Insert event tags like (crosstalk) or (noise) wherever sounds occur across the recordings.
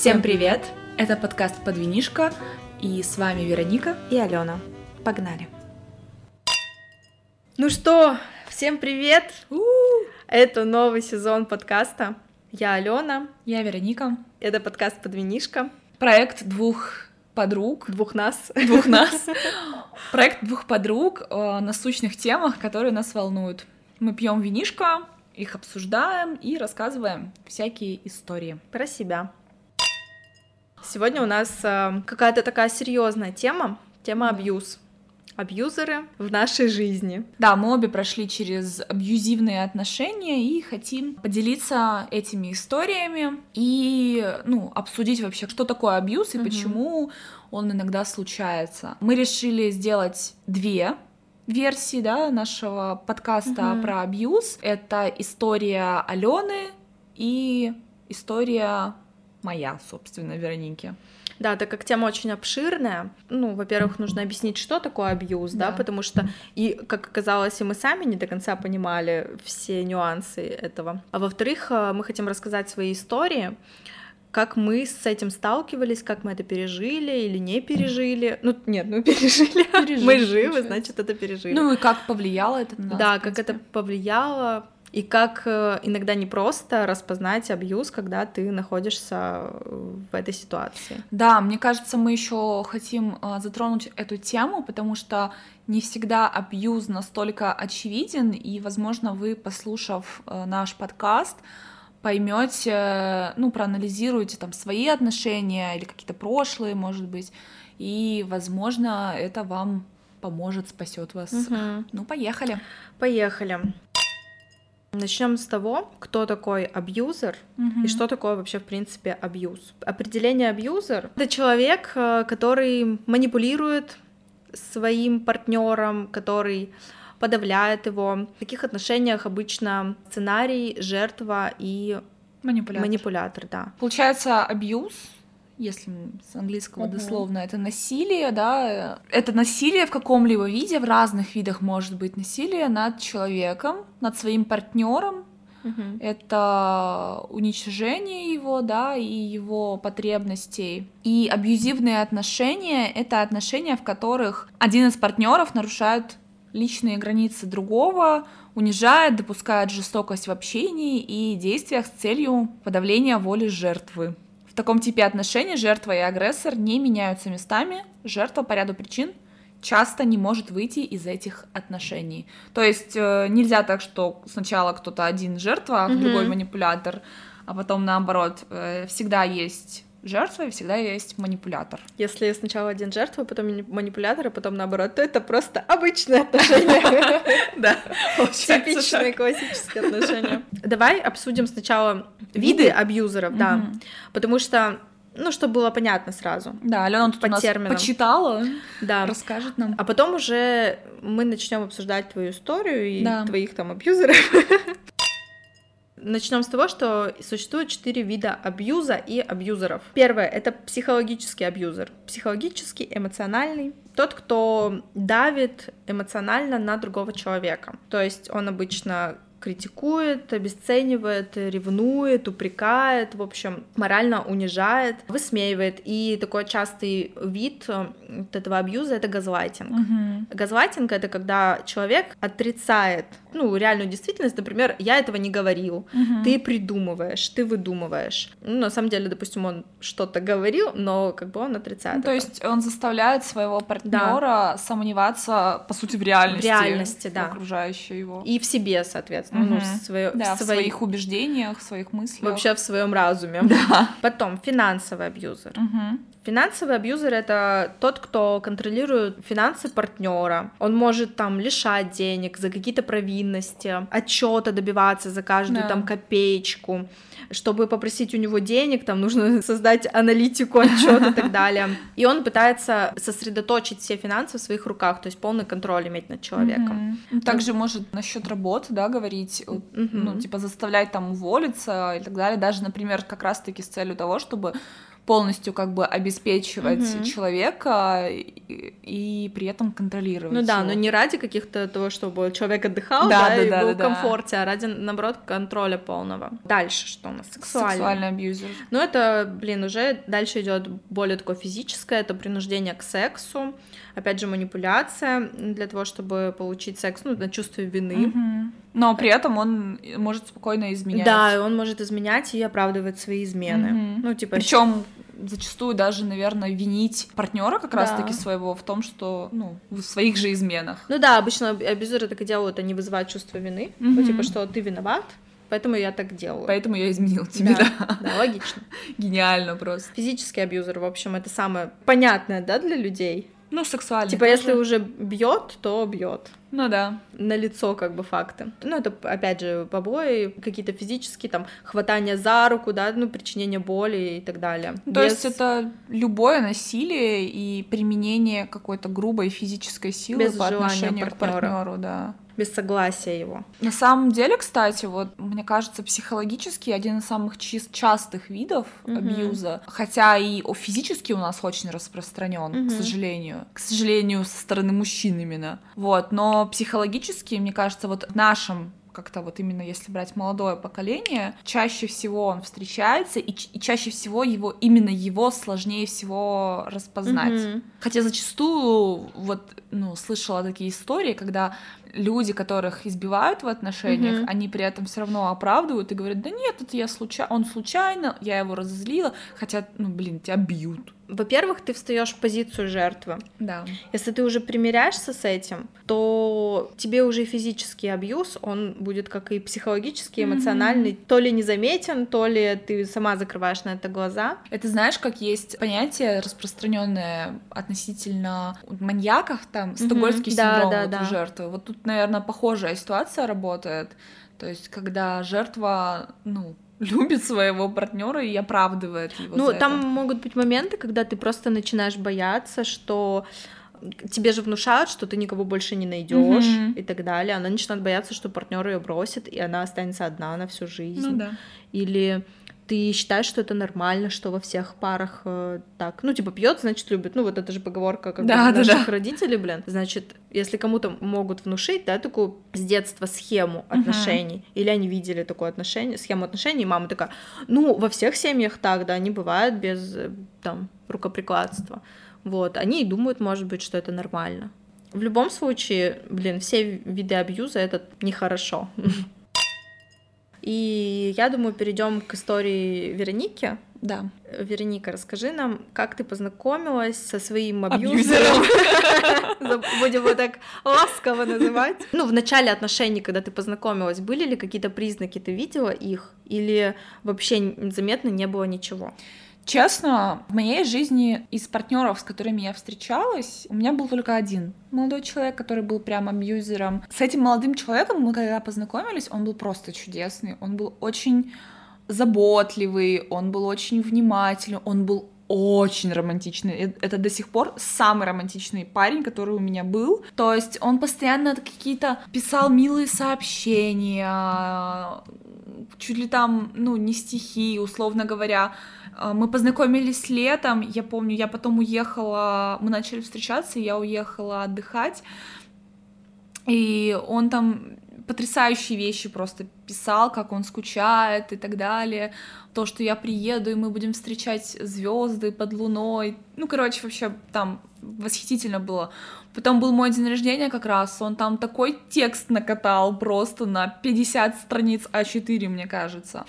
Всем привет! Это подкаст «Подвинишка» и с вами Вероника и Алена. Погнали! Ну что, всем привет! У-у-у. Это новый сезон подкаста. Я Алена. Я Вероника. Это подкаст «Подвинишка». Проект двух подруг. Двух нас. Двух нас. (laughs) Проект двух подруг о насущных темах, которые нас волнуют. Мы пьем винишко, их обсуждаем и рассказываем всякие истории. Про себя. Сегодня у нас э, какая-то такая серьезная тема, тема абьюз. Абьюзеры в нашей жизни. Да, мы обе прошли через абьюзивные отношения и хотим поделиться этими историями и ну, обсудить вообще, что такое абьюз и угу. почему он иногда случается. Мы решили сделать две версии да, нашего подкаста угу. про абьюз. Это история Алены и история моя, собственно, Вероники. Да, так как тема очень обширная, ну, во-первых, нужно объяснить, что такое абьюз, да. да, потому что, и, как оказалось, и мы сами не до конца понимали все нюансы этого. А во-вторых, э, мы хотим рассказать свои истории, как мы с этим сталкивались, как мы это пережили или не пережили. Ну, нет, ну (laughs) пережили. пережили мы живы, значит, это пережили. Ну и как повлияло это на нас? Да, как это повлияло, и как э, иногда не просто распознать абьюз, когда ты находишься в этой ситуации. Да, мне кажется, мы еще хотим э, затронуть эту тему, потому что не всегда абьюз настолько очевиден, и, возможно, вы, послушав э, наш подкаст, поймете, ну, проанализируете там свои отношения или какие-то прошлые, может быть, и, возможно, это вам поможет, спасет вас. Угу. Ну, поехали. Поехали. Начнем с того, кто такой абьюзер угу. и что такое вообще в принципе абьюз. Определение абьюзер это человек, э, который манипулирует своим партнером, который подавляет его. В таких отношениях обычно сценарий, жертва и манипулятор. манипулятор да. Получается, абьюз если с английского uh-huh. дословно, это насилие, да, это насилие в каком-либо виде, в разных видах может быть насилие над человеком, над своим партнером, uh-huh. это уничтожение его, да, и его потребностей. И абьюзивные отношения — это отношения, в которых один из партнеров нарушает личные границы другого, унижает, допускает жестокость в общении и действиях с целью подавления воли жертвы. В таком типе отношений жертва и агрессор не меняются местами. Жертва по ряду причин часто не может выйти из этих отношений. То есть э, нельзя так, что сначала кто-то один жертва, а mm-hmm. другой манипулятор, а потом наоборот. Э, всегда есть жертва и всегда есть манипулятор. Если сначала один жертва, потом манипулятор, а потом наоборот, то это просто обычные отношения. (laughs) Да, типичные классические отношения. (laughs) Давай обсудим сначала виды абьюзеров, да, потому что ну, чтобы было понятно сразу. Да, Алена тут по у нас терминам. почитала, да. расскажет нам. А потом уже мы начнем обсуждать твою историю и да. твоих там абьюзеров. (laughs) Начнем с того, что существует четыре вида абьюза и абьюзеров. Первое — это психологический абьюзер. Психологический, эмоциональный. Тот, кто давит эмоционально на другого человека. То есть он обычно критикует, обесценивает, ревнует, упрекает, в общем, морально унижает, высмеивает. И такой частый вид э, этого абьюза — это газлайтинг. Угу. Газлайтинг — это когда человек отрицает ну, реальную действительность, например, я этого не говорил, угу. ты придумываешь, ты выдумываешь. Ну, на самом деле, допустим, он что-то говорил, но как бы он отрицает. Ну, то есть он заставляет своего партнера да. сомневаться, по сути, в реальности. В реальности, да. Окружающей его. И в себе, соответственно, угу. ну, в, свое, да, в, своих... в своих убеждениях, в своих мыслях. Вообще в своем разуме. Да. Потом финансовый абьюзер. Угу. Финансовый абьюзер это тот, кто контролирует финансы партнера. Он может там лишать денег за какие-то провинности, отчета добиваться за каждую да. там копеечку. Чтобы попросить у него денег, там нужно (laughs) создать аналитику, отчет и так (laughs) далее. И он пытается сосредоточить все финансы в своих руках, то есть полный контроль иметь над человеком. Mm-hmm. Также может насчет работы, да, говорить, mm-hmm. ну, типа заставлять там уволиться и так далее, даже, например, как раз-таки с целью того, чтобы полностью как бы обеспечивать Мгм. человека и, и при этом контролировать. Ну да, его. но не ради каких-то того, чтобы человек отдыхал, Да, да, да, и да, был да, в да. комфорте, а ради, наоборот, контроля полного. Дальше что у нас? Сексуальный. Сексуальный абьюзер. Ну, это, блин, уже дальше идет более такое физическое, это принуждение к сексу, опять же, манипуляция для того, чтобы получить секс, ну, на чувство вины. Мгм. Но при этом он может спокойно изменять. Да, он может изменять и оправдывать свои измены. Мгм. Ну, типа, Причем зачастую даже, наверное, винить партнера как Да. раз-таки своего в том, что, ну, в своих же изменах. Ну да, обычно абьюзеры так и делают, они вызывают чувство вины, ну, Мгм. типа, что ты виноват, поэтому я так делаю. Поэтому я изменил тебе, да, да. да, логично. (laughs) Гениально просто. Физический абьюзер, в общем, это самое понятное, да, для людей. Ну, сексуально. Типа, если уже бьет, то бьет. Ну да. на лицо как бы факты. Ну, это, опять же, побои, какие-то физические, там, хватание за руку, да, ну, причинение боли и так далее. Ну, То Без- есть это любое насилие и применение какой-то грубой физической силы Без по отношению к партнёра. партнеру, да. Без согласия его. На самом деле, кстати, вот мне кажется, психологически один из самых чис- частых видов Мгм. абьюза, хотя и физически у нас очень распространен, Мгм. к сожалению, к сожалению, со стороны мужчин именно. Вот, но психологически, мне кажется, вот в нашем как-то вот именно если брать молодое поколение, чаще всего он встречается, и, ч- и чаще всего его, именно его сложнее всего распознать. Мгм. Хотя зачастую вот, ну, слышала такие истории, когда люди, которых избивают в отношениях, Мгм. они при этом все равно оправдывают и говорят, да нет, это я случайно, он случайно, я его разозлила, хотя, ну, блин, тебя бьют. Во-первых, ты встаешь в позицию жертвы. Да. Если ты уже примиряешься с этим, то тебе уже физический абьюз, он будет как и психологический, эмоциональный, то ли незаметен, то ли ты сама закрываешь на это глаза. Это знаешь, как есть понятие распространенное относительно маньяков, там, стокгольмский Да, синдром да, вот да. у жертвы. Вот тут, наверное, похожая ситуация работает. То есть, когда жертва, ну, (laughs) любит своего партнера и оправдывает его. Ну, там это. могут быть моменты, когда ты просто начинаешь бояться, что тебе же внушают, что ты никого больше не найдешь Мгм. и так далее. Она начинает бояться, что партнер ее бросит, и она останется одна на всю жизнь. Ну да. Или ты считаешь, что это нормально, что во всех парах э, так. Ну, типа, пьет, значит, любит. Ну, вот это же поговорка как Да, да, наших да. родителей, блин. Значит, если кому-то могут внушить, да, такую с детства схему отношений, или они видели такое отношение, схему отношений, и мама такая, ну, во всех семьях так, да, не бывает без, э, там, рукоприкладства. Вот, они и думают, может быть, что это нормально. В любом случае, блин, все виды абьюза это нехорошо. (laughs) И я думаю, перейдем к истории Вероники. Да. Вероника, расскажи нам, как ты познакомилась со своим Абьюзером. (laughs) Будем его так ласково называть. Ну, в начале отношений, когда ты познакомилась, были ли какие-то признаки, ты видела их? Или вообще заметно не было ничего? Честно, в моей жизни из партнеров, с которыми я встречалась, у меня был только один молодой человек, который был прям абьюзером. С этим молодым человеком мы когда познакомились, он был просто чудесный. Он был очень заботливый, он был очень внимательный, он был очень романтичный. Э- Это до сих пор самый романтичный парень, который у меня был. То есть он постоянно какие-то писал милые сообщения, чуть ли там, ну, не стихи, условно говоря. А, Мы познакомились летом, я помню, я потом уехала, мы начали встречаться, я уехала отдыхать, и он там потрясающие вещи просто писал, как он скучает и так далее, то, что я приеду, и мы будем встречать звезды под луной, ну, короче, вообще там восхитительно было. Потом был мой день рождения как раз, он там такой текст накатал просто на 50 страниц А4, мне кажется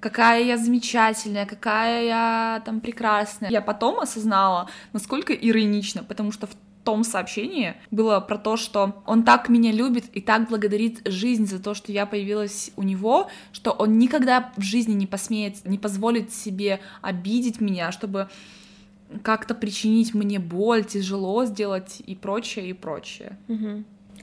какая я замечательная, какая я там прекрасная. Я потом осознала, насколько иронично, потому что в том сообщении было про то, что он так меня любит и так благодарит жизнь за то, что я появилась у него, что он никогда в жизни не посмеет, не позволит себе обидеть меня, чтобы как-то причинить мне боль, тяжело сделать и прочее, и прочее.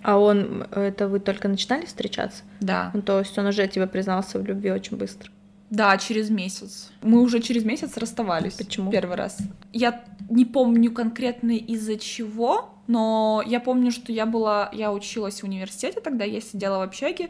А он, это вы только начинали встречаться? Да. Ну, то есть он уже тебе признался в любви очень быстро. Да, через месяц. Мы уже через месяц расставались. Почему? Первый раз. Я не помню конкретно из-за чего, но я помню, что я была, я училась в университете тогда, я сидела в общаге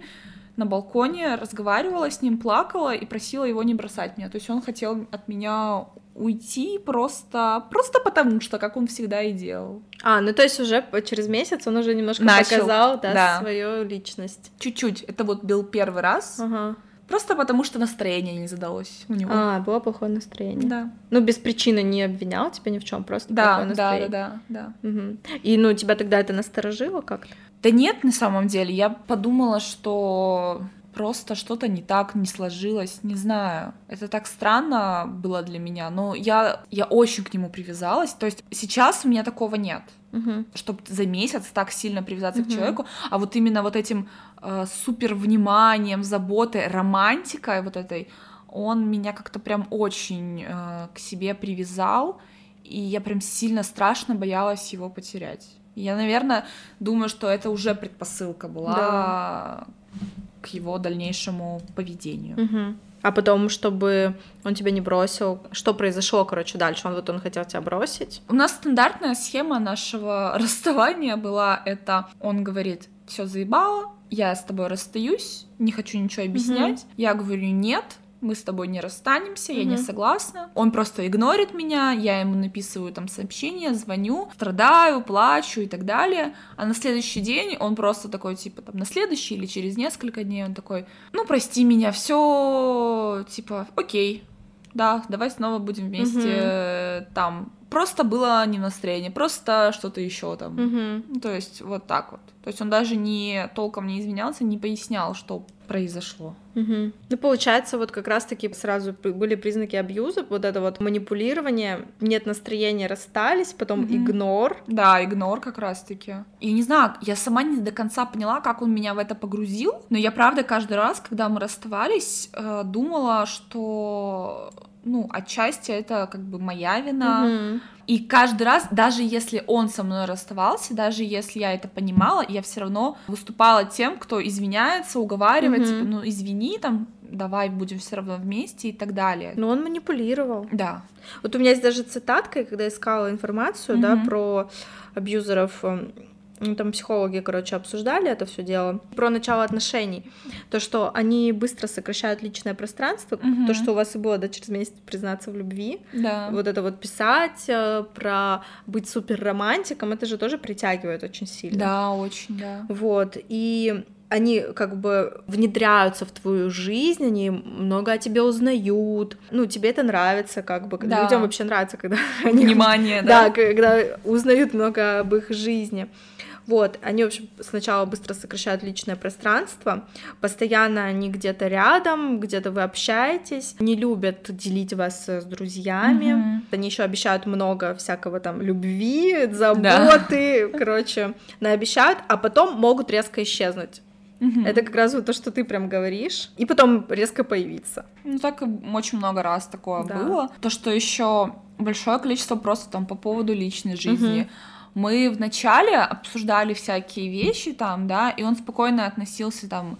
на балконе, разговаривала с ним, плакала и просила его не бросать меня. То есть он хотел от меня уйти просто, просто потому что, как он всегда и делал. А, ну то есть уже через месяц он уже немножко Начал, показал, да, да. свою личность. Чуть-чуть. Это вот был первый раз. Ага. Просто потому что настроение не задалось у него. А, было плохое настроение. Да. Ну, без причины не обвинял тебя ни в чем, просто Да, плохое да, да, настроение. да, да. Мгм. И ну тебя тогда это насторожило как-то? Да нет, на самом деле. Я подумала, что просто что-то не так, не сложилось, не знаю. Это так странно было для меня, но я, я очень к нему привязалась. То есть сейчас у меня такого нет. Мгм. чтобы за месяц так сильно привязаться к Мгм. человеку, а вот именно вот этим э, супер вниманием, заботой, романтикой вот этой, он меня как-то прям очень э, к себе привязал, и я прям сильно страшно боялась его потерять. Я, наверное, думаю, что это уже предпосылка была к его дальнейшему поведению. Мгм. А потом, чтобы он тебя не бросил, что произошло, короче, дальше? Он вот он хотел тебя бросить. У нас стандартная схема нашего (laughs) расставания была это он говорит, все заебало, я с тобой расстаюсь, не хочу ничего объяснять. Я говорю, нет, мы с тобой не расстанемся, я не согласна. Он просто игнорит меня, я ему написываю там сообщение, звоню, страдаю, плачу и так далее. А на следующий день он просто такой, типа, там, на следующий или через несколько дней он такой, ну, прости меня, все, типа, окей, да, давай снова будем вместе э, там. Просто было не настроение, просто что-то еще там. Ну, То есть вот так вот. То есть он даже не толком не извинялся, не пояснял, что произошло. Мгм. Ну, получается, вот как раз-таки сразу были признаки абьюза, вот это вот манипулирование, нет настроения, расстались, потом Мгм. игнор. Да, игнор как раз-таки. И не знаю, я сама не до конца поняла, как он меня в это погрузил, но я правда каждый раз, когда мы расставались, э, думала, что ну, отчасти это как бы моя вина. Мгм. И каждый раз, даже если он со мной расставался, даже если я это понимала, я все равно выступала тем, кто извиняется, уговаривает, Мгм. типа, ну извини, там, давай будем все равно вместе и так далее. Но он манипулировал. Да. Вот у меня есть даже цитатка, когда искала информацию, да, Мгм. про абьюзеров, эм, ну, там психологи, короче, обсуждали это все дело, про начало отношений, то, что они быстро сокращают личное пространство, Мгм. то, что у вас и было, да, через месяц признаться в любви, Да. вот это вот писать, э, про быть супер романтиком, это же тоже притягивает очень сильно. Да, очень, да. Вот, и они как бы внедряются в твою жизнь, они много о тебе узнают, ну, тебе это нравится, как бы, Да. людям вообще нравится, когда (laughs) они... Внимание, Да, да. когда узнают много об их жизни. Вот, они, в общем, сначала быстро сокращают личное пространство, постоянно они где-то рядом, где-то вы общаетесь, не любят делить вас с друзьями, Мгм. они еще обещают много всякого там любви, заботы, короче, наобещают, а потом могут резко исчезнуть. Мгм. Это как раз вот то, что ты прям говоришь, и потом резко появиться. Ну, так очень много раз такое Да. было. То, что еще большое количество просто там по поводу личной жизни. Мгм. Мы вначале обсуждали всякие вещи там, да, и он спокойно относился там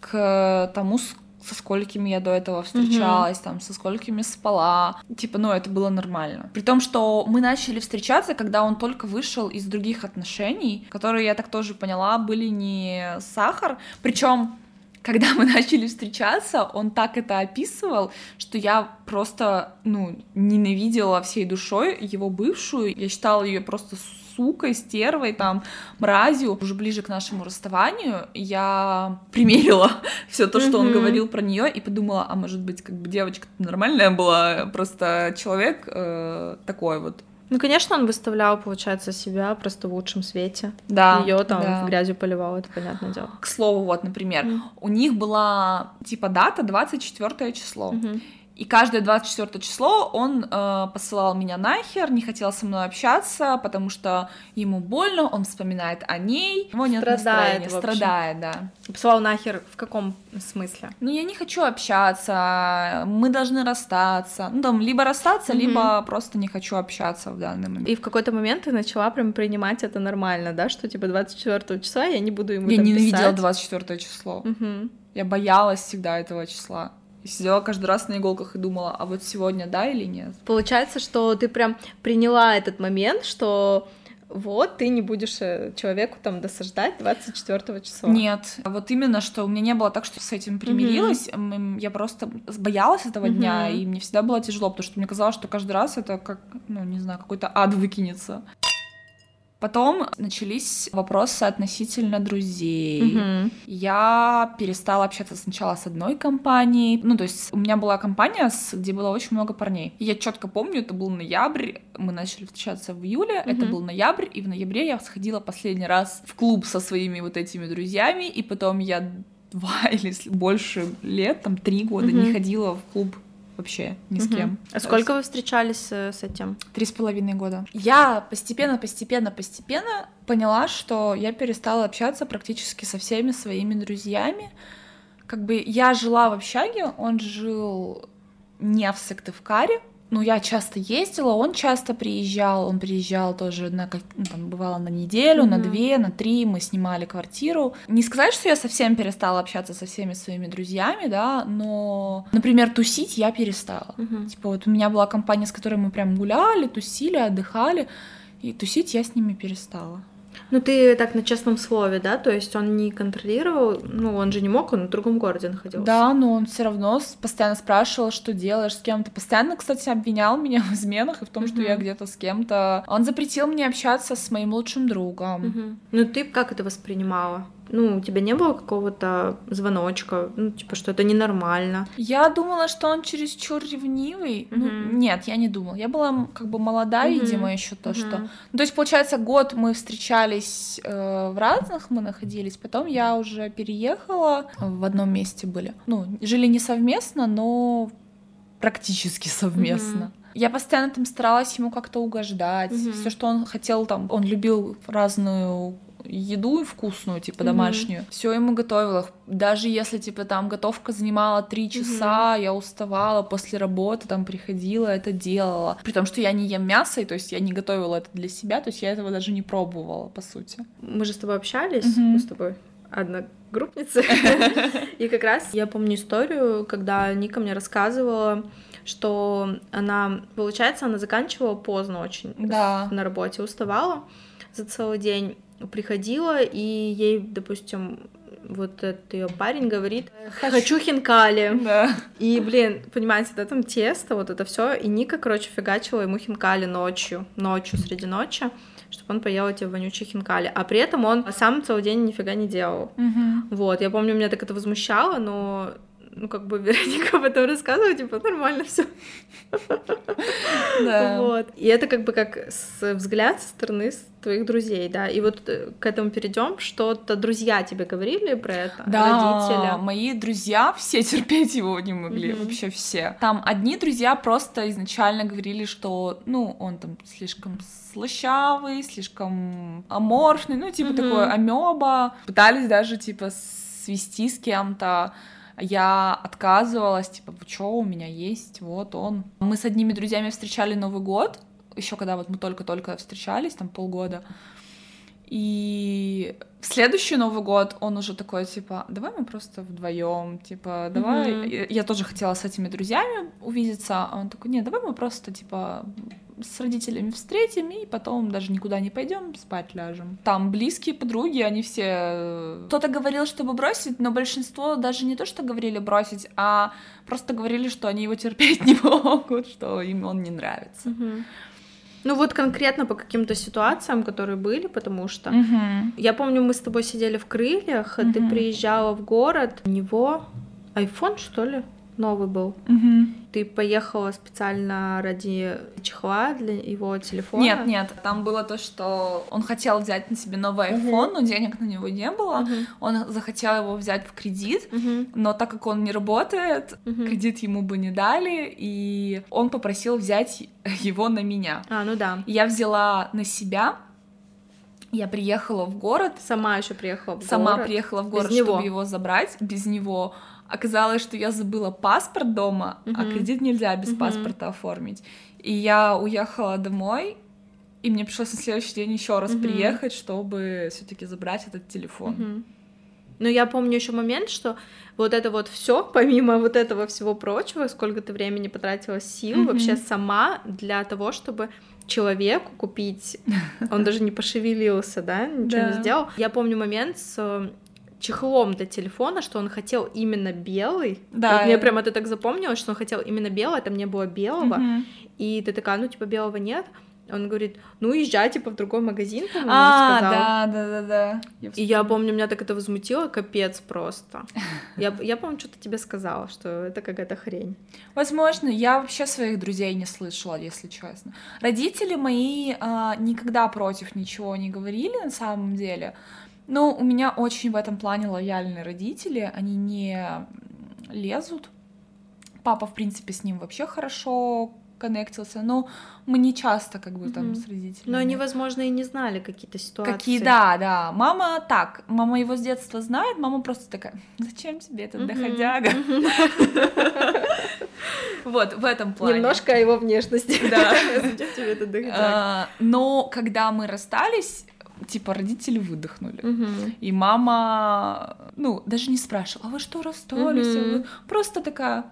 к тому, со сколькими я до этого встречалась, там, со сколькими спала. Типа, ну, это было нормально. При том, что мы начали встречаться, когда он только вышел из других отношений, которые, я так тоже поняла, были не сахар. Причем когда мы начали встречаться, он так это описывал, что я просто, ну, ненавидела всей душой его бывшую. Я считала ее просто сукой, стервой, там, мразью. Уже ближе к нашему расставанию я примерила (laughs) все то, что он говорил про нее, и подумала, а может быть, как бы девочка нормальная была, просто человек э, такой вот. Ну, конечно, он выставлял, получается, себя просто в лучшем свете. Да. Ее там да. в грязью поливал, это понятное дело. К слову, вот, например, Мгм. у них была типа дата 24 число. Мгм. И каждое 24 число он э, посылал меня нахер, не хотел со мной общаться, потому что ему больно, он вспоминает о ней, у него нет Страдает, настроения, страдает, да. Послал нахер в каком смысле? Ну, я не хочу общаться, мы должны расстаться. Ну, там, либо расстаться, Мгм. либо просто не хочу общаться в данный момент. И в какой-то момент ты начала прям принимать это нормально, да, что типа 24 числа я не буду ему я ненавидела писать. 24 число. Мгм. Я боялась всегда этого числа. И сидела каждый раз на иголках и думала, а вот сегодня да или нет? Получается, что ты прям приняла этот момент, что вот ты не будешь э, человеку там досаждать 24 числа. Нет, вот именно, что у меня не было так, что с этим примирилась, mm-hmm. я просто боялась этого mm-hmm. дня, и мне всегда было тяжело, потому что мне казалось, что каждый раз это как, ну, не знаю, какой-то ад выкинется. Потом начались вопросы относительно друзей. Угу. Я перестала общаться сначала с одной компанией. Ну, то есть у меня была компания, где было очень много парней. И я четко помню, это был ноябрь. Мы начали встречаться в июле. Угу. Это был ноябрь, и в ноябре я сходила последний раз в клуб со своими вот этими друзьями, и потом я (laughs) два или больше лет, там три года, угу. не ходила в клуб вообще ни с кем. А сколько вы встречались э, с этим? Три с половиной года. Я постепенно, постепенно, постепенно поняла, что я перестала общаться практически со всеми своими друзьями. Как бы я жила в общаге, он жил не в Сыктывкаре, ну, я часто ездила, он часто приезжал, он приезжал тоже на, ну, там, бывало на неделю, mm-hmm. на две, на три, мы снимали квартиру. Не сказать, что я совсем перестала общаться со всеми своими друзьями, да, но, например, тусить я перестала. Mm-hmm. Типа вот у меня была компания, с которой мы прям гуляли, тусили, отдыхали, и тусить я с ними перестала. Ну, ты так на честном слове, да? То есть он не контролировал, ну, он же не мог, он в другом городе находился. Да, но он все равно постоянно спрашивал, что делаешь с кем-то. Постоянно, кстати, обвинял меня в изменах и в том, что я где-то с кем-то. Он запретил мне общаться с моим лучшим другом. Ну, ты как это воспринимала? Ну, у тебя не было какого-то звоночка, ну, типа, что это ненормально? Я думала, что он чересчур ревнивый. Mm-hmm. Ну, нет, я не думала. Я была как бы молода, mm-hmm. видимо, еще то, mm-hmm. что. Ну, то есть, получается, год мы встречались э, в разных, мы находились, потом я уже переехала, в одном месте были. Ну, жили не совместно, но практически (laughs) совместно. Mm-hmm. Я постоянно там старалась ему как-то угождать. Mm-hmm. Все, что он хотел, там, он любил разную еду вкусную, типа домашнюю. Mm-hmm. Все ему готовила. Даже если, типа, там готовка занимала три часа, mm-hmm. я уставала после работы, там приходила, это делала. При том, что я не ем мясо, и то есть я не готовила это для себя, то есть я этого даже не пробовала, по сути. Мы же с тобой общались, mm-hmm. мы с тобой одногруппницы. И как раз я помню историю, когда Ника мне рассказывала, что она, получается, она заканчивала поздно очень да. на работе, уставала за целый день приходила, и ей, допустим, вот этот ее парень говорит, хочу хинкали. Да. И, блин, понимаете, да, там тесто, вот это все, и Ника, короче, фигачила ему хинкали ночью, ночью, среди ночи, чтобы он поел эти вонючие хинкали. А при этом он сам целый день нифига не делал. Угу. Вот, я помню, меня так это возмущало, но ну, как бы Вероника (laughs) об этом рассказывала, типа, нормально все. Да. Вот. И это как бы как с взгляд со стороны твоих друзей, да. И вот э, к этому перейдем, что-то друзья тебе говорили про это, да, родители. мои друзья все (laughs) терпеть его не могли, mm-hmm. вообще все. Там одни друзья просто изначально говорили, что, ну, он там слишком слащавый, слишком аморфный, ну, типа mm-hmm. такой амеба. Пытались даже, типа, свести с кем-то я отказывалась, типа, что у меня есть, вот он. Мы с одними друзьями встречали Новый год, еще когда вот мы только-только встречались, там полгода. И в следующий Новый год он уже такой, типа, давай мы просто вдвоем, типа, давай. Mm-hmm. Я тоже хотела с этими друзьями увидеться, а он такой, нет, давай мы просто, типа, с родителями встретим и потом даже никуда не пойдем, спать ляжем. Там близкие подруги, они все... Э, кто-то говорил, чтобы бросить, но большинство даже не то, что говорили бросить, а просто говорили, что они его терпеть (laughs) не могут, что им он не нравится. Угу. Ну вот конкретно по каким-то ситуациям, которые были, потому что угу. я помню, мы с тобой сидели в крыльях, угу. ты приезжала в город, у него iPhone что ли новый был. Угу. Ты поехала специально ради чехла для его телефона? Нет, нет, там было то, что он хотел взять на себе новый iPhone, угу. но денег на него не было. Угу. Он захотел его взять в кредит, угу. но так как он не работает, угу. кредит ему бы не дали, и он попросил взять его на меня. А, ну да. Я взяла на себя. Я приехала в город. Сама еще приехала в Сама город. Сама приехала в город, без чтобы него. его забрать. Без него Оказалось, что я забыла паспорт дома, uh-huh. а кредит нельзя без uh-huh. паспорта оформить. И я уехала домой, и мне пришлось на следующий день еще раз uh-huh. приехать, чтобы все-таки забрать этот телефон. Uh-huh. Но я помню еще момент, что вот это вот все, помимо вот этого всего прочего, сколько ты времени потратила сил mm-hmm. вообще сама для того, чтобы человеку купить, он даже не пошевелился, да, ничего не сделал. Я помню момент с э, чехлом для телефона, что он хотел именно белый. Да. Вот мне прям это так запомнилось, что он хотел именно белый, а там не было белого. Угу. И ты такая, ну, типа, белого нет. Он говорит, ну, езжай, типа, в другой магазин, по-моему, а, сказал. да, да, да, да. Я и я помню, меня так это возмутило, капец просто. Я, я помню, что-то тебе сказала, что это какая-то хрень. Возможно, я вообще своих друзей не слышала, если честно. Родители мои а, никогда против ничего не говорили, на самом деле. Ну, у меня очень в этом плане лояльные родители, они не лезут. Папа, в принципе, с ним вообще хорошо коннектился, но мы не часто как бы там mm-hmm. с родителями. Но они, возможно, и не знали какие-то ситуации. Какие, да, да. Мама так, мама его с детства знает, мама просто такая, зачем тебе этот доходяга? Вот, в этом плане. Немножко о его внешности. Да. (laughs) Зачем тебе этот доходяга? А, но когда мы расстались, типа родители выдохнули. Угу. И мама, ну, даже не спрашивала, а вы что расстались? Угу. Просто такая,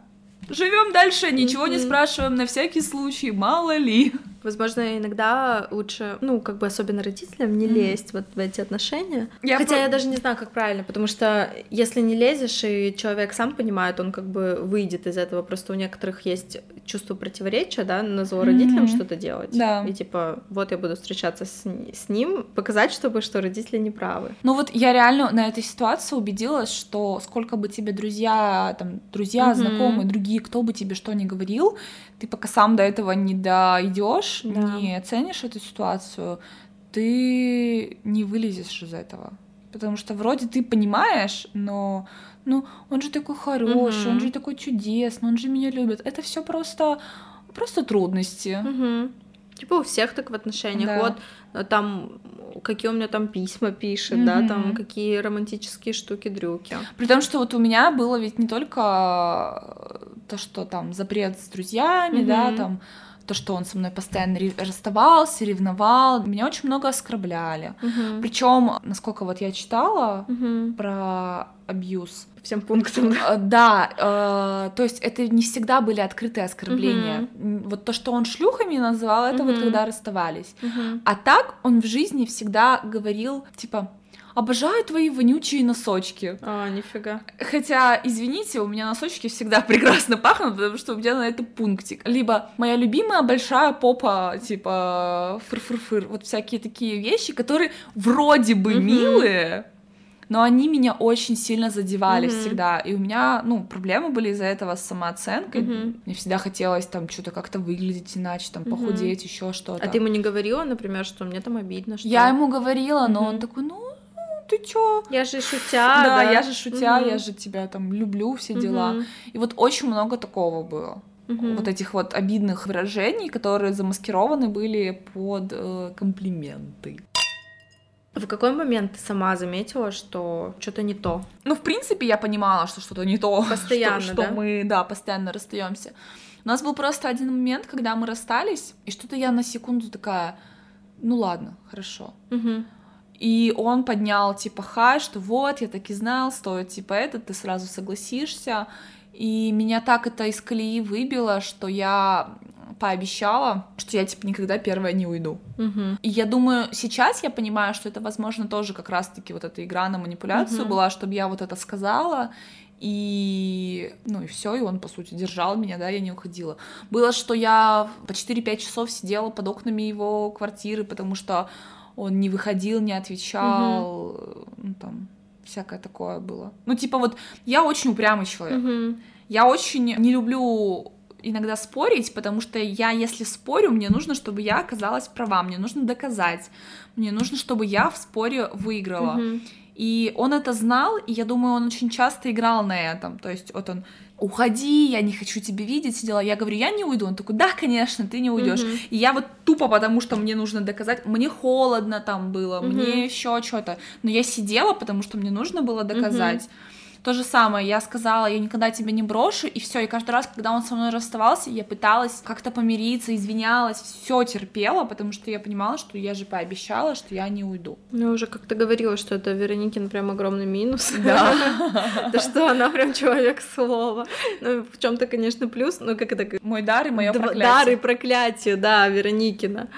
живем дальше, ничего mm-hmm. не спрашиваем на всякий случай, мало ли. Возможно, иногда лучше, ну, как бы особенно родителям не mm-hmm. лезть вот в эти отношения. Я Хотя про... я даже не знаю, как правильно, потому что если не лезешь, и человек сам понимает, он как бы выйдет из этого. Просто у некоторых есть чувство противоречия, да, на зло родителям mm-hmm. что-то делать. Да. И типа, вот я буду встречаться с, с ним, показать, чтобы, что родители не правы. Ну вот я реально на этой ситуации убедилась, что сколько бы тебе друзья, там, друзья, mm-hmm. знакомые, другие, кто бы тебе что ни говорил, ты пока сам до этого не дойдешь, да. не оценишь эту ситуацию, ты не вылезешь из этого. Потому что вроде ты понимаешь, но ну, он же такой хороший, угу. он же такой чудесный, он же меня любит. Это все просто, просто трудности. Угу. Типа у всех так в отношениях. Да. Вот э, там какие у меня там письма пишет, mm да, там какие романтические штуки, дрюки. При том, что вот у меня было ведь не только то, что там запрет с друзьями, mm да, там то, что он со мной постоянно расставался, ревновал, меня очень много оскорбляли. Uh-huh. Причем, насколько вот я читала uh-huh. про абьюз. Всем пунктам. Да, да э, то есть это не всегда были открытые оскорбления. Uh-huh. Вот то, что он шлюхами называл, это uh-huh. вот когда расставались. Uh-huh. А так он в жизни всегда говорил, типа, обожаю твои вонючие носочки. А, нифига. Хотя, извините, у меня носочки всегда (laughs) прекрасно пахнут, потому что у меня на это пунктик. Либо моя любимая большая попа, типа фыр-фыр-фыр. Вот всякие такие вещи, которые вроде бы mm-hmm. милые, но они меня очень сильно задевали mm-hmm. всегда. И у меня, ну, проблемы были из-за этого с самооценкой. Mm-hmm. Мне всегда хотелось там что-то как-то выглядеть иначе, там, mm-hmm. похудеть, еще что-то. А ты ему не говорила, например, что мне там обидно? Что... Я ему говорила, но mm-hmm. он такой, ну, ты чё? Я же шутя, да, да. я же шутя, угу. я же тебя там люблю, все дела. Угу. И вот очень много такого было. Угу. Вот этих вот обидных выражений, которые замаскированы были под э, комплименты. В какой момент ты сама заметила, что что-то не то? Ну, в принципе, я понимала, что что-то не то. (laughs) Постоянно, что, что мы, да, постоянно расстаемся. У нас был просто один момент, когда мы расстались, и что-то я на секунду такая, ну ладно, хорошо. Угу. И он поднял, типа, хай, что вот, я так и знал, стоит, типа, это, ты сразу согласишься. И меня так это из колеи выбило, что я пообещала, что я, типа, никогда первая не уйду. Угу. И я думаю, сейчас я понимаю, что это, возможно, тоже как раз-таки вот эта игра на манипуляцию угу. была, чтобы я вот это сказала, и, ну, и все, и он, по сути, держал меня, да, я не уходила. Было, что я по 4-5 часов сидела под окнами его квартиры, потому что он не выходил, не отвечал, угу. ну там всякое такое было. Ну типа вот я очень упрямый человек, угу. я очень не люблю иногда спорить, потому что я, если спорю, мне нужно, чтобы я оказалась права, мне нужно доказать, мне нужно, чтобы я в споре выиграла. Угу. И он это знал, и я думаю, он очень часто играл на этом. То есть вот он уходи, я не хочу тебя видеть, сидела. Я говорю, я не уйду. Он такой, да, конечно, ты не уйдешь. Mm-hmm. И я вот тупо, потому что мне нужно доказать, мне холодно там было, mm-hmm. мне еще что-то. Но я сидела, потому что мне нужно было доказать. Mm-hmm. То же самое, я сказала, я никогда тебя не брошу, и все. И каждый раз, когда он со мной расставался, я пыталась как-то помириться, извинялась, все терпела, потому что я понимала, что я же пообещала, что я не уйду. Ну, уже как-то говорила, что это Вероникин прям огромный минус. Да. (laughs) То, что она прям человек слова. Ну, в чем-то, конечно, плюс, но как это... Мой дар и мое проклятие. Дар и проклятие, да, Вероникина.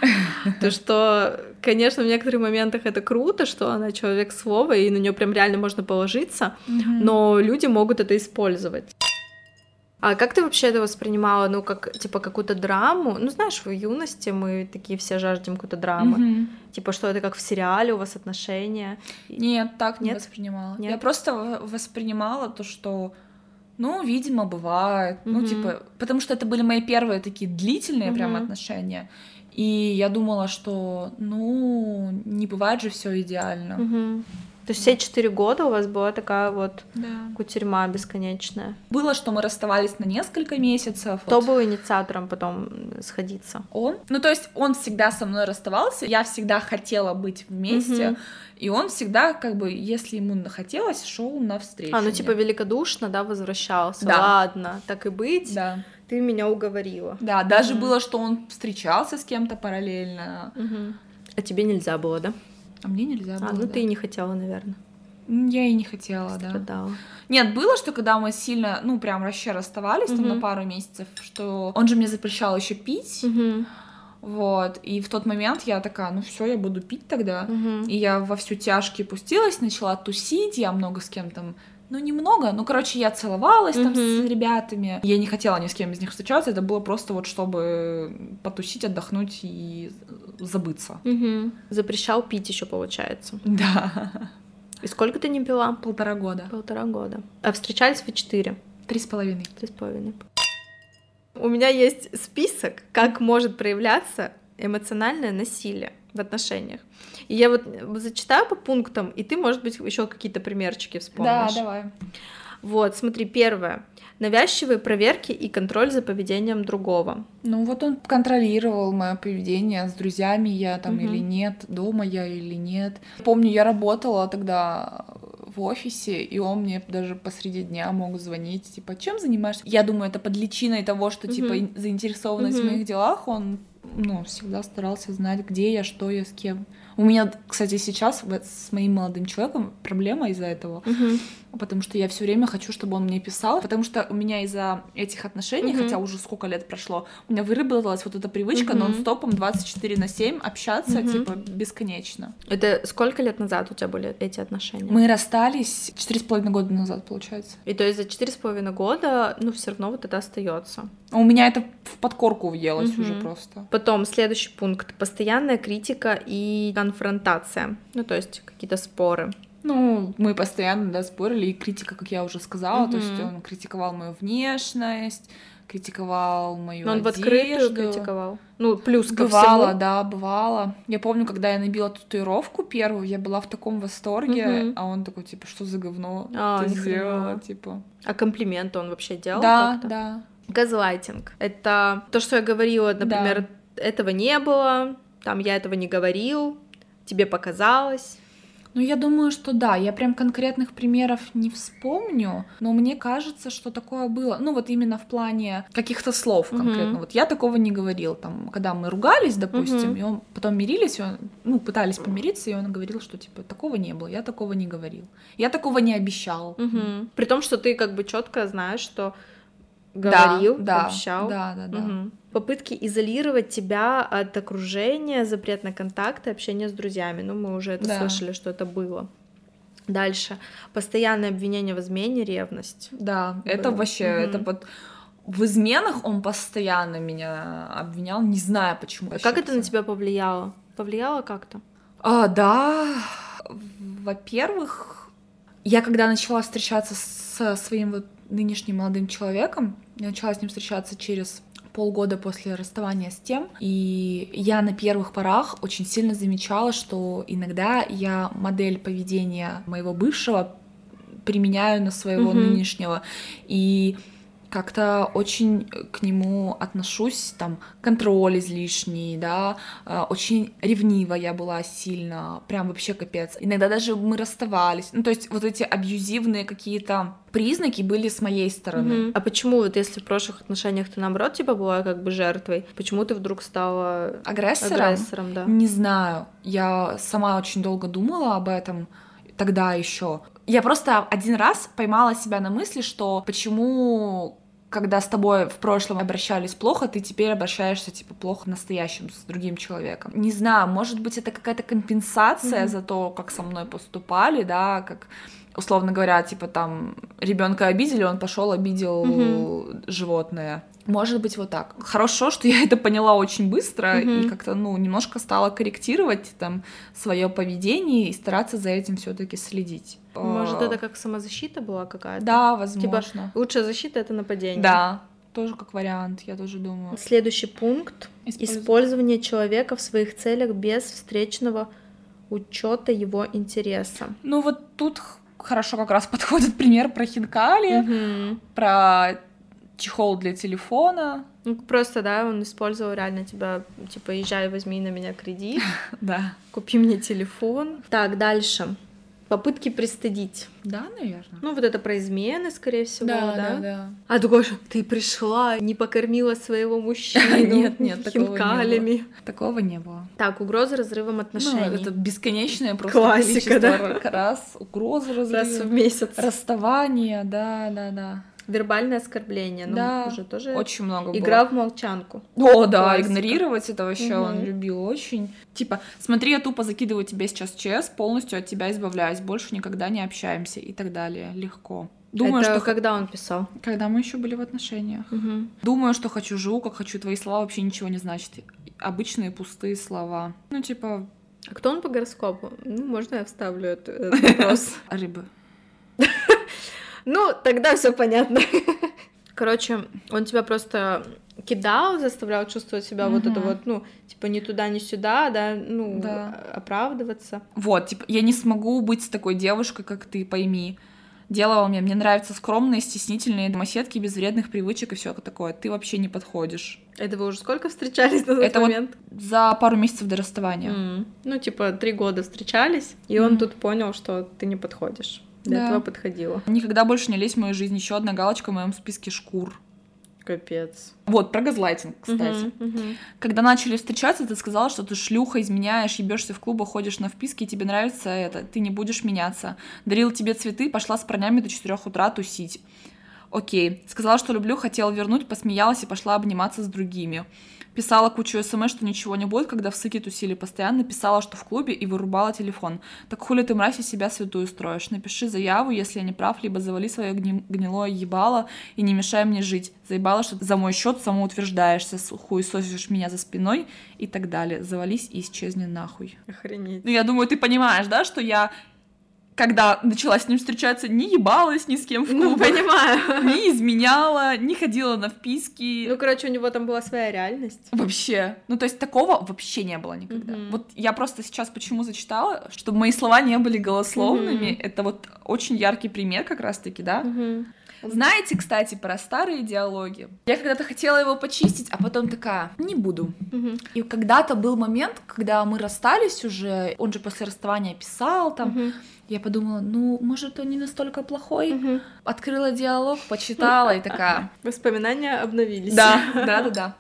То, что, конечно, в некоторых моментах это круто, что она человек слова, и на нее прям реально можно положиться, но люди могут это использовать. А как ты вообще это воспринимала, ну, как, типа, какую-то драму? Ну, знаешь, в юности мы такие все жаждем какой-то драмы. Mm-hmm. Типа, что это как в сериале у вас отношения? Нет, так не воспринимала. Нет? Я просто воспринимала то, что, ну, видимо, бывает. Mm-hmm. Ну, типа, потому что это были мои первые такие длительные mm-hmm. прям отношения. И я думала, что, ну, не бывает же все идеально. Mm-hmm. То есть все четыре года у вас была такая вот да. кутерьма бесконечная. Было, что мы расставались на несколько месяцев. Кто вот. был инициатором потом сходиться? Он. Ну, то есть он всегда со мной расставался, я всегда хотела быть вместе, угу. и он всегда, как бы, если ему хотелось, шел навстречу. А, ну, типа, великодушно, да, возвращался. Да. Ладно, так и быть. Да ты меня уговорила. Да, даже mm было, что он встречался с кем-то параллельно. mm А тебе нельзя было, да? А мне нельзя было. А, ну да. ты и не хотела, наверное. Я и не хотела, Страдала. да. Нет, было, что когда мы сильно, ну, прям вообще расставались угу. там на пару месяцев, что он же мне запрещал еще пить. Угу. Вот, и в тот момент я такая, ну все, я буду пить тогда. Угу. И я во всю тяжкие пустилась, начала тусить, я много с кем там ну, немного, ну, короче, я целовалась там mm-hmm. с ребятами. Я не хотела ни с кем из них встречаться, это было просто вот, чтобы потусить, отдохнуть и забыться. Mm-hmm. Запрещал пить еще, получается. Да. И сколько ты не пила? Полтора года. Полтора года. А встречались вы четыре? Три с половиной. Три с половиной. У меня есть список, как может проявляться эмоциональное насилие в отношениях. И я вот зачитаю по пунктам, и ты, может быть, еще какие-то примерчики вспомнишь. Да, давай. Вот, смотри, первое. Навязчивые проверки и контроль за поведением другого. Ну вот он контролировал мое поведение с друзьями я там угу. или нет, дома я или нет. Помню, я работала тогда в офисе, и он мне даже посреди дня мог звонить, типа, чем занимаешься? Я думаю, это под личиной того, что, угу. типа, заинтересованность угу. в моих делах, он ну, всегда старался знать, где я, что я, с кем. У меня, кстати, сейчас с моим молодым человеком проблема из-за этого, угу. потому что я все время хочу, чтобы он мне писал, потому что у меня из-за этих отношений, угу. хотя уже сколько лет прошло, у меня выработалась вот эта привычка угу. нон-стопом 24 на 7 общаться, угу. типа, бесконечно. Это сколько лет назад у тебя были эти отношения? Мы расстались четыре с половиной года назад, получается. И то есть за четыре с половиной года, ну, все равно вот это остается. У меня это в подкорку въелось угу. уже просто. Потом следующий пункт. Постоянная критика и конфронтация. Ну, то есть какие-то споры. Ну, мы постоянно, да, спорили, и критика, как я уже сказала, угу. то есть он критиковал мою внешность, критиковал мою Но он одежду. в открытую критиковал. Ну, плюс ко Бывало, всему. да, бывало. Я помню, когда я набила татуировку первую, я была в таком восторге, угу. а он такой, типа, что за говно а, ты сделала, типа. А комплименты он вообще делал Да, как-то? да. Газлайтинг. Это то, что я говорила, например, да. этого не было, там я этого не говорил, тебе показалось. Ну, я думаю, что да, я прям конкретных примеров не вспомню, но мне кажется, что такое было. Ну, вот именно в плане каких-то слов конкретно. Uh-huh. Вот я такого не говорил. Там, когда мы ругались, допустим, uh-huh. и он потом мирились, он, ну, пытались помириться, и он говорил, что типа такого не было, я такого не говорил. Я такого не обещал. Uh-huh. При том, что ты как бы четко знаешь, что говорил, да, обещал. Да, да, да. Угу. Попытки изолировать тебя от окружения, запрет на контакты, общение с друзьями. Ну, мы уже это да. слышали, что это было. Дальше. Постоянное обвинение в измене, ревность. Да, было. это вообще, угу. это вот в изменах он постоянно меня обвинял, не знаю почему. А как это на тебя повлияло? Повлияло как-то? А, да. Во-первых, я когда начала встречаться со своим вот нынешним молодым человеком. Я начала с ним встречаться через полгода после расставания с тем, и я на первых порах очень сильно замечала, что иногда я модель поведения моего бывшего применяю на своего mm-hmm. нынешнего, и как-то очень к нему отношусь, там, контроль излишний, да, э, очень ревнива я была сильно, прям вообще капец. Иногда даже мы расставались, ну, то есть вот эти абьюзивные какие-то признаки были с моей стороны. Mm-hmm. А почему вот если в прошлых отношениях ты наоборот типа была как бы жертвой, почему ты вдруг стала агрессором? Агрессором, да. Не знаю, я сама очень долго думала об этом тогда еще. Я просто один раз поймала себя на мысли, что почему когда с тобой в прошлом обращались плохо, ты теперь обращаешься типа плохо настоящим с другим человеком. Не знаю, может быть это какая-то компенсация mm-hmm. за то, как со мной поступали, да, как условно говоря, типа там ребенка обидели, он пошел обидел mm-hmm. животное. Может быть, вот так. Хорошо, что я это поняла очень быстро mm-hmm. и как-то, ну, немножко стала корректировать там свое поведение и стараться за этим все-таки следить. Может, это как самозащита была какая-то? Да, возможно. Типа, лучшая защита это нападение. Да, тоже как вариант, я тоже думаю. Следующий пункт: Использование, Использование человека в своих целях без встречного учета его интереса. Ну вот тут хорошо как раз (laughs) подходит пример про хинкали, угу. про чехол для телефона. Ну, просто, да, он использовал реально тебя, типа, езжай, возьми на меня кредит. (laughs) Да. Купи мне телефон. Так, дальше. Попытки пристыдить. Да, наверное. Ну, вот это про измены, скорее всего, да? Да, да, да. А другой ты пришла, не покормила своего (laughs) мужчину Нет, нет, (laughs) хинкалями. Такого не было. Так, угроза разрывом отношений. Ну, это бесконечное просто Классика, да? (laughs) раз, угроза разрыва. Раз в месяц. Расставание, да, да, да. Вербальное оскорбление, ну, да, уже тоже очень много Игра было. в молчанку. О, да, Классика. игнорировать это вообще угу. он любил очень. Типа, смотри, я тупо закидываю тебе сейчас ЧС, полностью от тебя избавляюсь, больше никогда не общаемся и так далее. Легко. Думаю, это что когда он писал? Когда мы еще были в отношениях. Угу. Думаю, что хочу живу, как хочу. Твои слова вообще ничего не значат. Обычные пустые слова. Ну, типа. А кто он по гороскопу? Ну, можно я вставлю этот (laughs) вопрос? Рыбы. (laughs) Ну, тогда все понятно. Короче, он тебя просто кидал, заставлял чувствовать себя угу. вот это вот, ну, типа ни туда, ни сюда, да, ну, да. оправдываться. Вот, типа, я не смогу быть с такой девушкой, как ты, пойми. Делала мне, мне нравятся скромные, стеснительные домоседки без вредных привычек и все такое. Ты вообще не подходишь. Это вы уже сколько встречались на тот Это момент? Вот за пару месяцев до расставания. Mm. Ну, типа, три года встречались, и mm. он тут понял, что ты не подходишь. Для да. этого подходило. Никогда больше не лезь в мою жизнь. Еще одна галочка в моем списке шкур. Капец. Вот, про газлайтинг, кстати. Uh-huh, uh-huh. Когда начали встречаться, ты сказала, что ты шлюха, изменяешь, ебешься в клубах, ходишь на вписки, и тебе нравится это, ты не будешь меняться. Дарила тебе цветы, пошла с парнями до 4 утра тусить. Окей. Сказала, что люблю, хотела вернуть, посмеялась и пошла обниматься с другими. Писала кучу смс, что ничего не будет, когда в сыке тусили постоянно. Писала, что в клубе и вырубала телефон. Так хули ты, мразь, из себя святую строишь? Напиши заяву, если я не прав, либо завали свое гни- гнилое ебало и не мешай мне жить. Заебало, что за мой счет самоутверждаешься, хуесосишь меня за спиной и так далее. Завались и исчезни нахуй. Охренеть. Ну, я думаю, ты понимаешь, да, что я когда начала с ним встречаться, не ебалась ни с кем в клубах, ну, понимаю. (laughs) не изменяла, не ходила на вписки. Ну, короче, у него там была своя реальность. Вообще. Ну, то есть такого вообще не было никогда. Угу. Вот я просто сейчас почему зачитала, чтобы мои слова не были голословными. Угу. Это вот очень яркий пример как раз-таки, да? Угу. Знаете, кстати, про старые диалоги? Я когда-то хотела его почистить, а потом такая, не буду. Угу. И когда-то был момент, когда мы расстались уже, он же после расставания писал там, угу. Я подумала, ну, может, он не настолько плохой. Угу. Открыла диалог, почитала и такая. Воспоминания обновились. Да, да, да, да.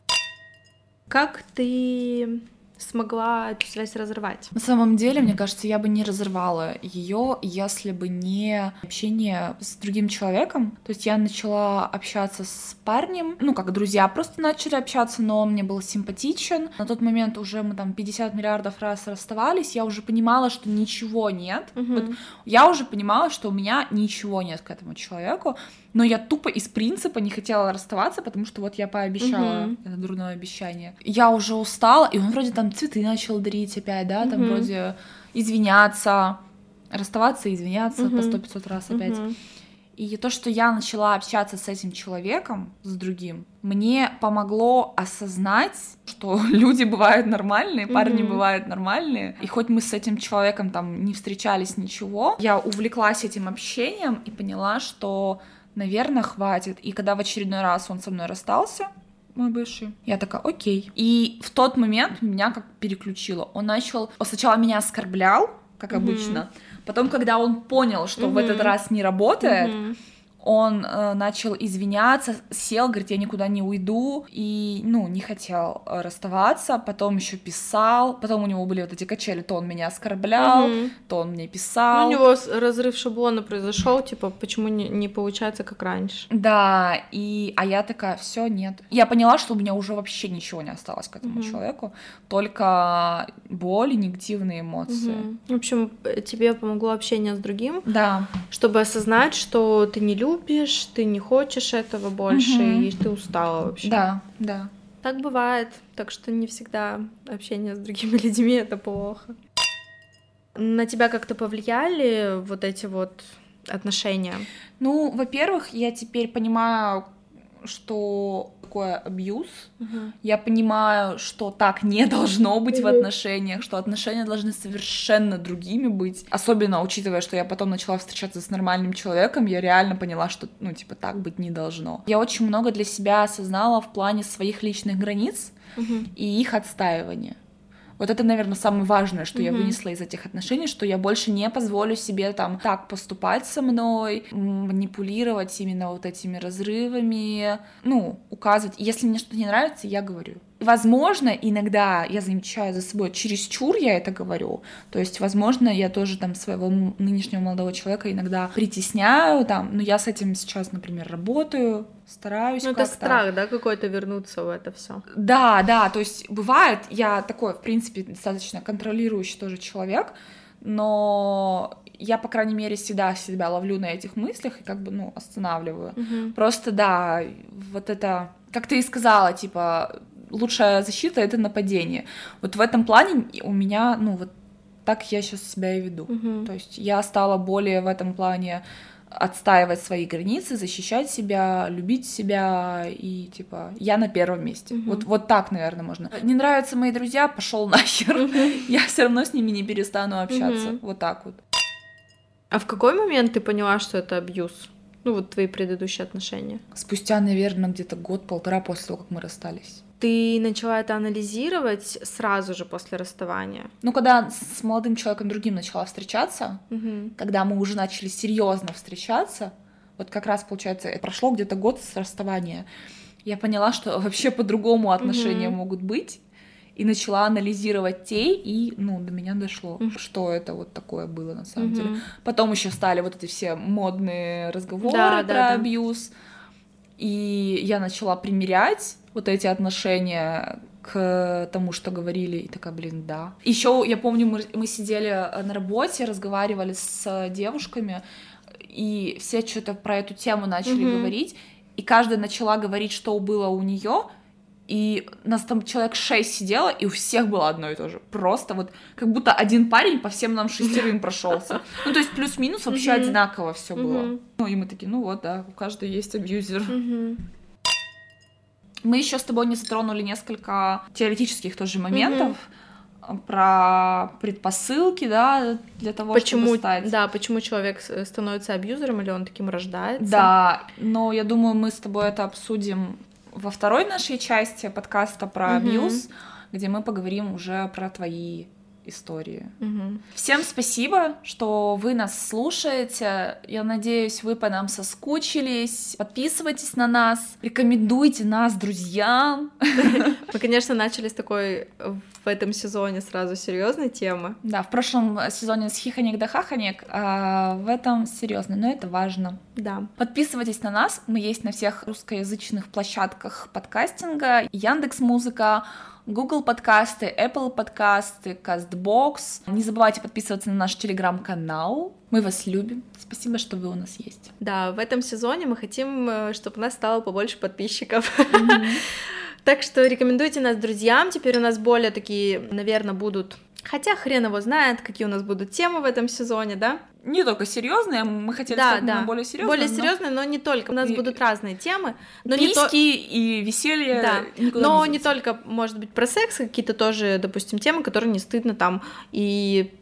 Как ты смогла эту связь разорвать? На самом деле, мне кажется, я бы не разорвала ее, если бы не общение с другим человеком. То есть я начала общаться с парнем, ну, как друзья, просто начали общаться, но он мне был симпатичен. На тот момент уже мы там 50 миллиардов раз расставались, я уже понимала, что ничего нет. Угу. Вот я уже понимала, что у меня ничего нет к этому человеку но я тупо из принципа не хотела расставаться, потому что вот я пообещала, угу. это дурное обещание. Я уже устала, и он вроде там цветы начал дарить опять, да, там угу. вроде извиняться, расставаться, извиняться угу. по сто пятьсот раз опять. Угу. И то, что я начала общаться с этим человеком, с другим, мне помогло осознать, что (laughs) люди бывают нормальные, парни mm-hmm. бывают нормальные. И хоть мы с этим человеком там не встречались ничего, я увлеклась этим общением и поняла, что наверное, хватит. И когда в очередной раз он со мной расстался, мой бывший. Я такая, окей. И в тот момент меня как переключило. Он начал, он сначала меня оскорблял, как обычно. Потом, когда он понял, что в этот раз не работает, он э, начал извиняться, сел, говорит, я никуда не уйду, и, ну, не хотел э, расставаться, потом еще писал, потом у него были вот эти качели, то он меня оскорблял, угу. то он мне писал. Ну, у него разрыв шаблона произошел, типа, почему не, не получается как раньше? Да, и, а я такая, все, нет. Я поняла, что у меня уже вообще ничего не осталось к этому угу. человеку, только боль и негативные эмоции. Угу. В общем, тебе помогло общение с другим? Да. Чтобы осознать, что ты не любишь любишь, ты не хочешь этого больше, угу. и ты устала вообще. Да, да. Так бывает, так что не всегда общение с другими (laughs) людьми это плохо. На тебя как-то повлияли вот эти вот отношения? Ну, во-первых, я теперь понимаю, что такое абьюз. Угу. Я понимаю, что так (laughs) не должно быть угу. в отношениях, что отношения должны совершенно другими быть. Особенно учитывая, что я потом начала встречаться с нормальным человеком, я реально поняла, что, ну, типа, так быть не должно. Я очень много для себя осознала в плане своих личных границ угу. и их отстаивания. Вот это, наверное, самое важное, что mm-hmm. я вынесла из этих отношений, что я больше не позволю себе там так поступать со мной, манипулировать именно вот этими разрывами, ну, указывать. Если мне что-то не нравится, я говорю. Возможно, иногда я замечаю за собой, чересчур я это говорю. То есть, возможно, я тоже там своего нынешнего молодого человека иногда притесняю, там, но я с этим сейчас, например, работаю, стараюсь Ну, это страх, да, какой-то вернуться в это все. Да, да, то есть бывает, я такой, в принципе, достаточно контролирующий тоже человек, но я, по крайней мере, всегда себя ловлю на этих мыслях и как бы, ну, останавливаю. Угу. Просто, да, вот это, как ты и сказала, типа, лучшая защита — это нападение. Вот в этом плане у меня, ну, вот так я сейчас себя и веду. Угу. То есть я стала более в этом плане отстаивать свои границы, защищать себя, любить себя и типа я на первом месте. Угу. Вот вот так, наверное, можно. Не нравятся мои друзья, пошел нахер. Угу. (laughs) Я все равно с ними не перестану общаться. Угу. Вот так вот. А в какой момент ты поняла, что это абьюз? Ну вот твои предыдущие отношения. Спустя, наверное, где-то год-полтора после того, как мы расстались. Ты начала это анализировать сразу же после расставания? Ну, когда с молодым человеком другим начала встречаться, угу. когда мы уже начали серьезно встречаться, вот как раз, получается, прошло где-то год с расставания, я поняла, что (laughs) вообще по-другому отношения угу. могут быть, и начала анализировать те, и, ну, до меня дошло, угу. что это вот такое было на самом угу. деле. Потом еще стали вот эти все модные разговоры да, про да, абьюз, да. И я начала примерять вот эти отношения к тому, что говорили, и такая, блин, да. Еще я помню, мы, мы сидели э, на работе, разговаривали с девушками, и все что-то про эту тему начали mm-hmm. говорить, и каждая начала говорить, что было у нее, и нас там человек шесть сидело, и у всех было одно и то же. Просто вот как будто один парень по всем нам шестерым (laughs) прошелся. Ну, то есть плюс-минус вообще одинаково все было. Ну, и мы такие, ну вот, да, у каждого есть абьюзер. Мы еще с тобой не затронули несколько теоретических тоже моментов. Mm-hmm. про предпосылки, да, для того, почему, чтобы стать. Да, почему человек становится абьюзером или он таким рождается. Да, но я думаю, мы с тобой это обсудим во второй нашей части подкаста про абьюз, mm-hmm. где мы поговорим уже про твои истории. Угу. Всем спасибо, что вы нас слушаете. Я надеюсь, вы по нам соскучились. Подписывайтесь на нас, рекомендуйте нас друзьям. Мы, конечно, начали с такой в этом сезоне сразу серьезной темы. Да, в прошлом сезоне с хихонек до хахонек, а в этом серьезно, но это важно. Да. Подписывайтесь на нас, мы есть на всех русскоязычных площадках подкастинга, Яндекс Музыка, Google подкасты, Apple подкасты, CastBox. Не забывайте подписываться на наш телеграм-канал. Мы вас любим. Спасибо, что вы у нас есть. Да, в этом сезоне мы хотим, э, чтобы у нас стало побольше подписчиков. (laughs) Так что рекомендуйте нас друзьям. Теперь у нас более такие, наверное, будут Хотя хрен его знает, какие у нас будут темы в этом сезоне, да? Не только серьезные, мы хотели да, сказать да. более серьезные. Более но... серьезные, но не только. У нас и... будут разные темы. Но Письки не то... и веселье. Да. Но не, не только, может быть, про секс, какие-то тоже, допустим, темы, которые не стыдно там и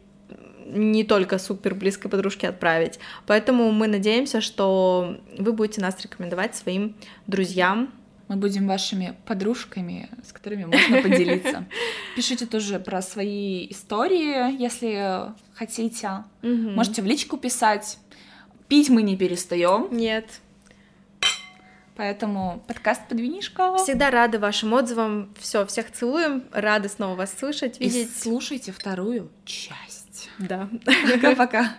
не только супер близкой подружке отправить. Поэтому мы надеемся, что вы будете нас рекомендовать своим друзьям. Мы будем вашими подружками, с которыми можно поделиться. (laughs) Пишите тоже про свои истории, если хотите. Можете в личку писать. Пить мы не перестаем. Нет. Поэтому подкаст «Подвинишка». Всегда рады вашим отзывам. Все, всех целуем. Рады снова вас слышать, видеть. И слушайте вторую часть. Да. (laughs) Пока-пока.